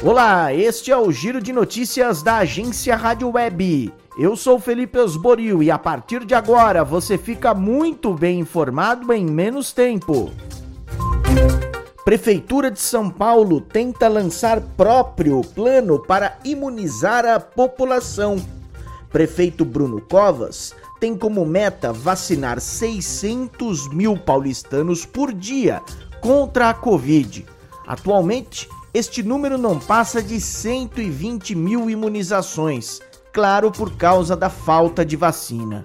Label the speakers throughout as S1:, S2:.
S1: Olá, este é o Giro de Notícias da agência Rádio Web. Eu sou Felipe Osborio e a partir de agora você fica muito bem informado em menos tempo. Prefeitura de São Paulo tenta lançar próprio plano para imunizar a população. Prefeito Bruno Covas tem como meta vacinar 600 mil paulistanos por dia contra a Covid. Atualmente, este número não passa de 120 mil imunizações, claro por causa da falta de vacina.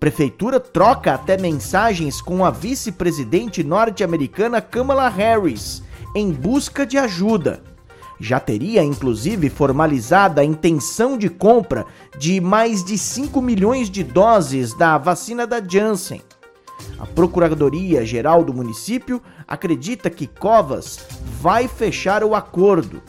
S1: Prefeitura troca até mensagens com a vice-presidente norte-americana Kamala Harris em busca de ajuda. Já teria inclusive formalizada a intenção de compra de mais de 5 milhões de doses da vacina da Janssen. A Procuradoria-Geral do município acredita que Covas vai fechar o acordo.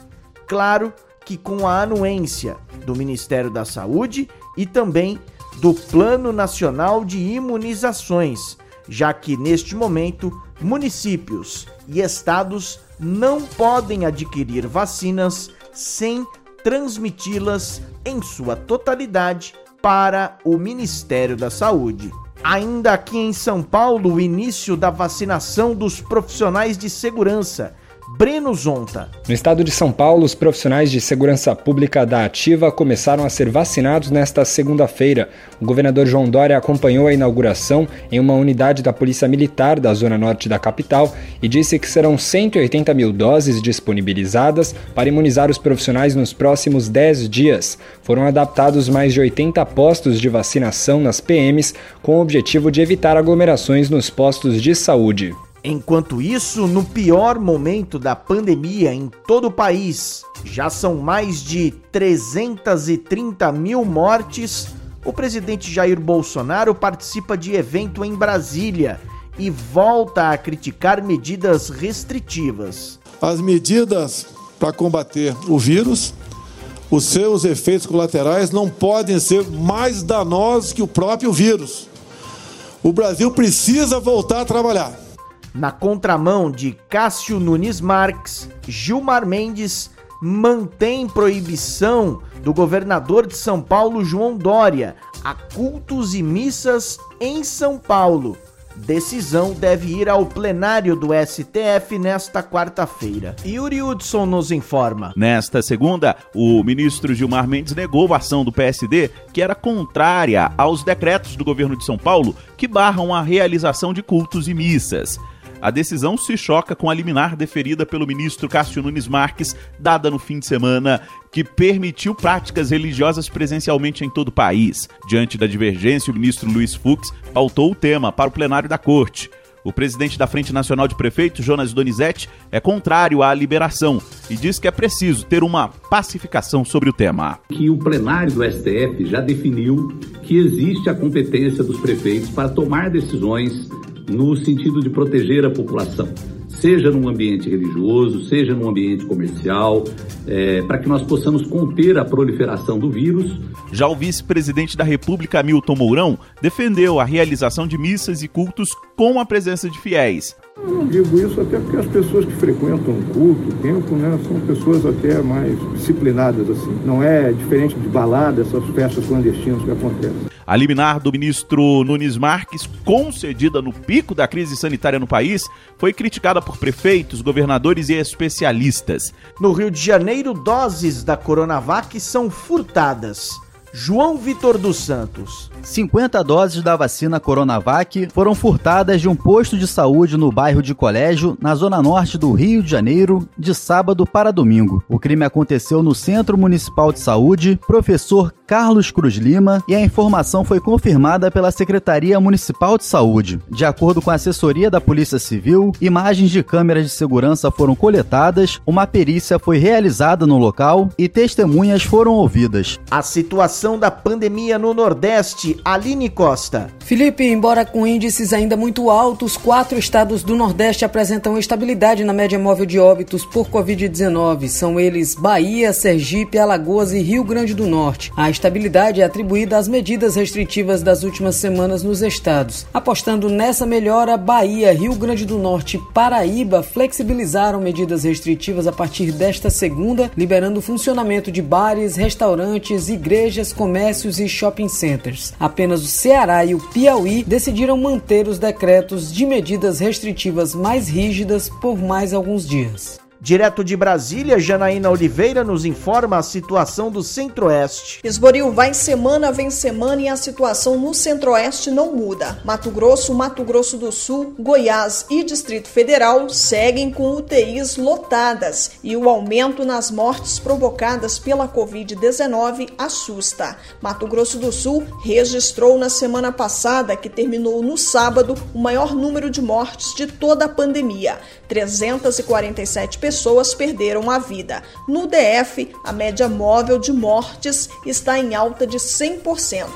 S1: Claro que com a anuência do Ministério da Saúde e também do Plano Nacional de Imunizações, já que neste momento municípios e estados não podem adquirir vacinas sem transmiti-las em sua totalidade para o Ministério da Saúde. Ainda aqui em São Paulo, o início da vacinação dos profissionais de segurança Breno Zonta.
S2: No estado de São Paulo, os profissionais de segurança pública da Ativa começaram a ser vacinados nesta segunda-feira. O governador João Dória acompanhou a inauguração em uma unidade da Polícia Militar da zona norte da capital e disse que serão 180 mil doses disponibilizadas para imunizar os profissionais nos próximos 10 dias. Foram adaptados mais de 80 postos de vacinação nas PMs com o objetivo de evitar aglomerações nos postos de saúde.
S1: Enquanto isso, no pior momento da pandemia em todo o país, já são mais de 330 mil mortes. O presidente Jair Bolsonaro participa de evento em Brasília e volta a criticar medidas restritivas.
S3: As medidas para combater o vírus, os seus efeitos colaterais não podem ser mais danosos que o próprio vírus. O Brasil precisa voltar a trabalhar
S1: na contramão de Cássio Nunes Marques, Gilmar Mendes mantém proibição do governador de São Paulo, João Dória, a cultos e missas em São Paulo. Decisão deve ir ao plenário do STF nesta quarta-feira. Yuri Hudson nos informa.
S4: Nesta segunda, o ministro Gilmar Mendes negou a ação do PSD, que era contrária aos decretos do governo de São Paulo que barram a realização de cultos e missas. A decisão se choca com a liminar deferida pelo ministro Cássio Nunes Marques, dada no fim de semana, que permitiu práticas religiosas presencialmente em todo o país. Diante da divergência, o ministro Luiz Fux pautou o tema para o plenário da corte. O presidente da Frente Nacional de Prefeitos, Jonas Donizete, é contrário à liberação e diz que é preciso ter uma pacificação sobre o tema.
S5: Que o plenário do STF já definiu que existe a competência dos prefeitos para tomar decisões no sentido de proteger a população, seja num ambiente religioso, seja num ambiente comercial, é, para que nós possamos conter a proliferação do vírus.
S4: Já o vice-presidente da República, Milton Mourão, defendeu a realização de missas e cultos com a presença de fiéis.
S6: Eu não digo isso até porque as pessoas que frequentam o culto, o templo, né, são pessoas até mais disciplinadas, assim. Não é diferente de balada, essas festas clandestinas que acontecem.
S4: A liminar do ministro Nunes Marques, concedida no pico da crise sanitária no país, foi criticada por prefeitos, governadores e especialistas.
S1: No Rio de Janeiro, doses da Coronavac são furtadas. João Vitor dos Santos.
S7: 50 doses da vacina Coronavac foram furtadas de um posto de saúde no bairro de Colégio, na zona norte do Rio de Janeiro, de sábado para domingo. O crime aconteceu no Centro Municipal de Saúde, professor Carlos Cruz Lima, e a informação foi confirmada pela Secretaria Municipal de Saúde. De acordo com a assessoria da Polícia Civil, imagens de câmeras de segurança foram coletadas, uma perícia foi realizada no local e testemunhas foram ouvidas.
S1: A situação situação da pandemia no Nordeste. Aline Costa.
S8: Felipe, embora com índices ainda muito altos, quatro estados do Nordeste apresentam estabilidade na média móvel de óbitos por Covid-19. São eles Bahia, Sergipe, Alagoas e Rio Grande do Norte. A estabilidade é atribuída às medidas restritivas das últimas semanas nos estados. Apostando nessa melhora, Bahia, Rio Grande do Norte e Paraíba flexibilizaram medidas restritivas a partir desta segunda, liberando o funcionamento de bares, restaurantes, igrejas, comércios e shopping centers. Apenas o Ceará e o Piauí decidiram manter os decretos de medidas restritivas mais rígidas por mais alguns dias.
S1: Direto de Brasília, Janaína Oliveira nos informa a situação do Centro-Oeste.
S9: Esboril vai semana, vem semana e a situação no Centro-Oeste não muda. Mato Grosso, Mato Grosso do Sul, Goiás e Distrito Federal seguem com UTIs lotadas e o aumento nas mortes provocadas pela Covid-19 assusta. Mato Grosso do Sul registrou na semana passada, que terminou no sábado, o maior número de mortes de toda a pandemia. 347 pessoas perderam a vida. No DF, a média móvel de mortes está em alta de 100%.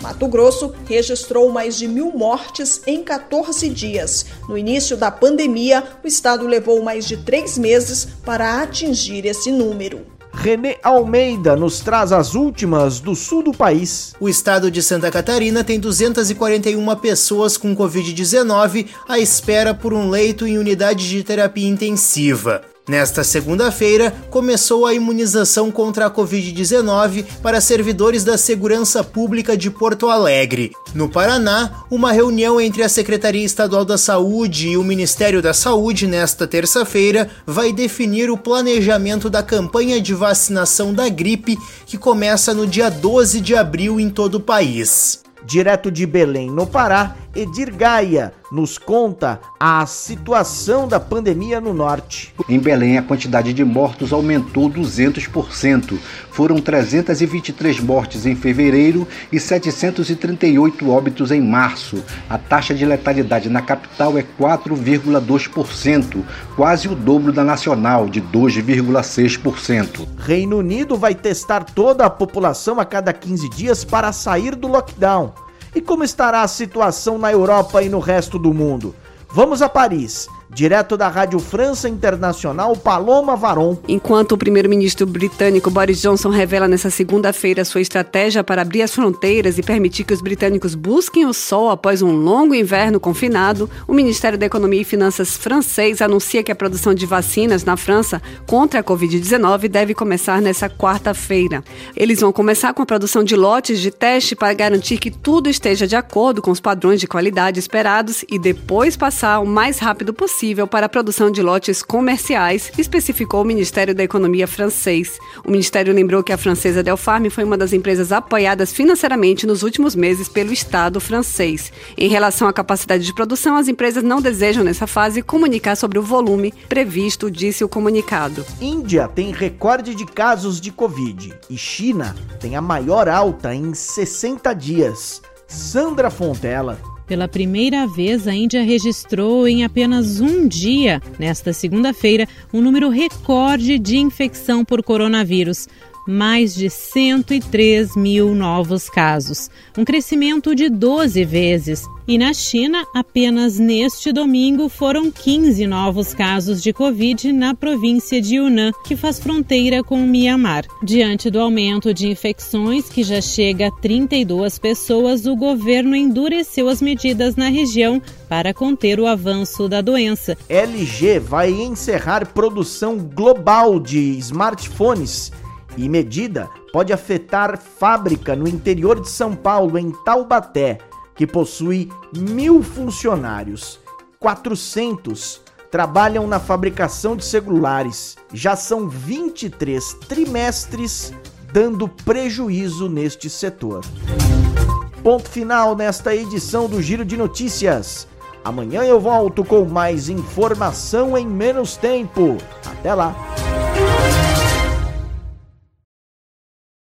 S9: Mato Grosso registrou mais de mil mortes em 14 dias. No início da pandemia, o estado levou mais de três meses para atingir esse número.
S1: René Almeida nos traz as últimas do sul do país.
S10: O estado de Santa Catarina tem 241 pessoas com Covid-19 à espera por um leito em unidade de terapia intensiva. Nesta segunda-feira, começou a imunização contra a Covid-19 para servidores da Segurança Pública de Porto Alegre. No Paraná, uma reunião entre a Secretaria Estadual da Saúde e o Ministério da Saúde nesta terça-feira vai definir o planejamento da campanha de vacinação da gripe que começa no dia 12 de abril em todo o país.
S1: Direto de Belém, no Pará, Edir Gaia nos conta a situação da pandemia no norte.
S11: Em Belém, a quantidade de mortos aumentou 200%. Foram 323 mortes em fevereiro e 738 óbitos em março. A taxa de letalidade na capital é 4,2%, quase o dobro da nacional, de 2,6%.
S1: Reino Unido vai testar toda a população a cada 15 dias para sair do lockdown. E como estará a situação na Europa e no resto do mundo? Vamos a Paris. Direto da Rádio França Internacional, Paloma Varon.
S12: Enquanto o primeiro-ministro britânico Boris Johnson revela nesta segunda-feira sua estratégia para abrir as fronteiras e permitir que os britânicos busquem o sol após um longo inverno confinado, o Ministério da Economia e Finanças francês anuncia que a produção de vacinas na França contra a Covid-19 deve começar nesta quarta-feira. Eles vão começar com a produção de lotes de teste para garantir que tudo esteja de acordo com os padrões de qualidade esperados e depois passar o mais rápido possível possível para a produção de lotes comerciais, especificou o Ministério da Economia francês. O ministério lembrou que a francesa Delpharme foi uma das empresas apoiadas financeiramente nos últimos meses pelo Estado francês. Em relação à capacidade de produção, as empresas não desejam nessa fase comunicar sobre o volume previsto, disse o comunicado.
S1: Índia tem recorde de casos de Covid e China tem a maior alta em 60 dias. Sandra Fontela
S13: pela primeira vez, a Índia registrou em apenas um dia, nesta segunda-feira, um número recorde de infecção por coronavírus mais de 103 mil novos casos, um crescimento de 12 vezes. E na China, apenas neste domingo foram 15 novos casos de Covid na província de Yunnan, que faz fronteira com o Myanmar. Diante do aumento de infecções, que já chega a 32 pessoas, o governo endureceu as medidas na região para conter o avanço da doença.
S1: LG vai encerrar produção global de smartphones e medida pode afetar fábrica no interior de São Paulo, em Taubaté, que possui mil funcionários. 400 trabalham na fabricação de celulares. Já são 23 trimestres dando prejuízo neste setor. Ponto final nesta edição do Giro de Notícias. Amanhã eu volto com mais informação em menos tempo. Até lá!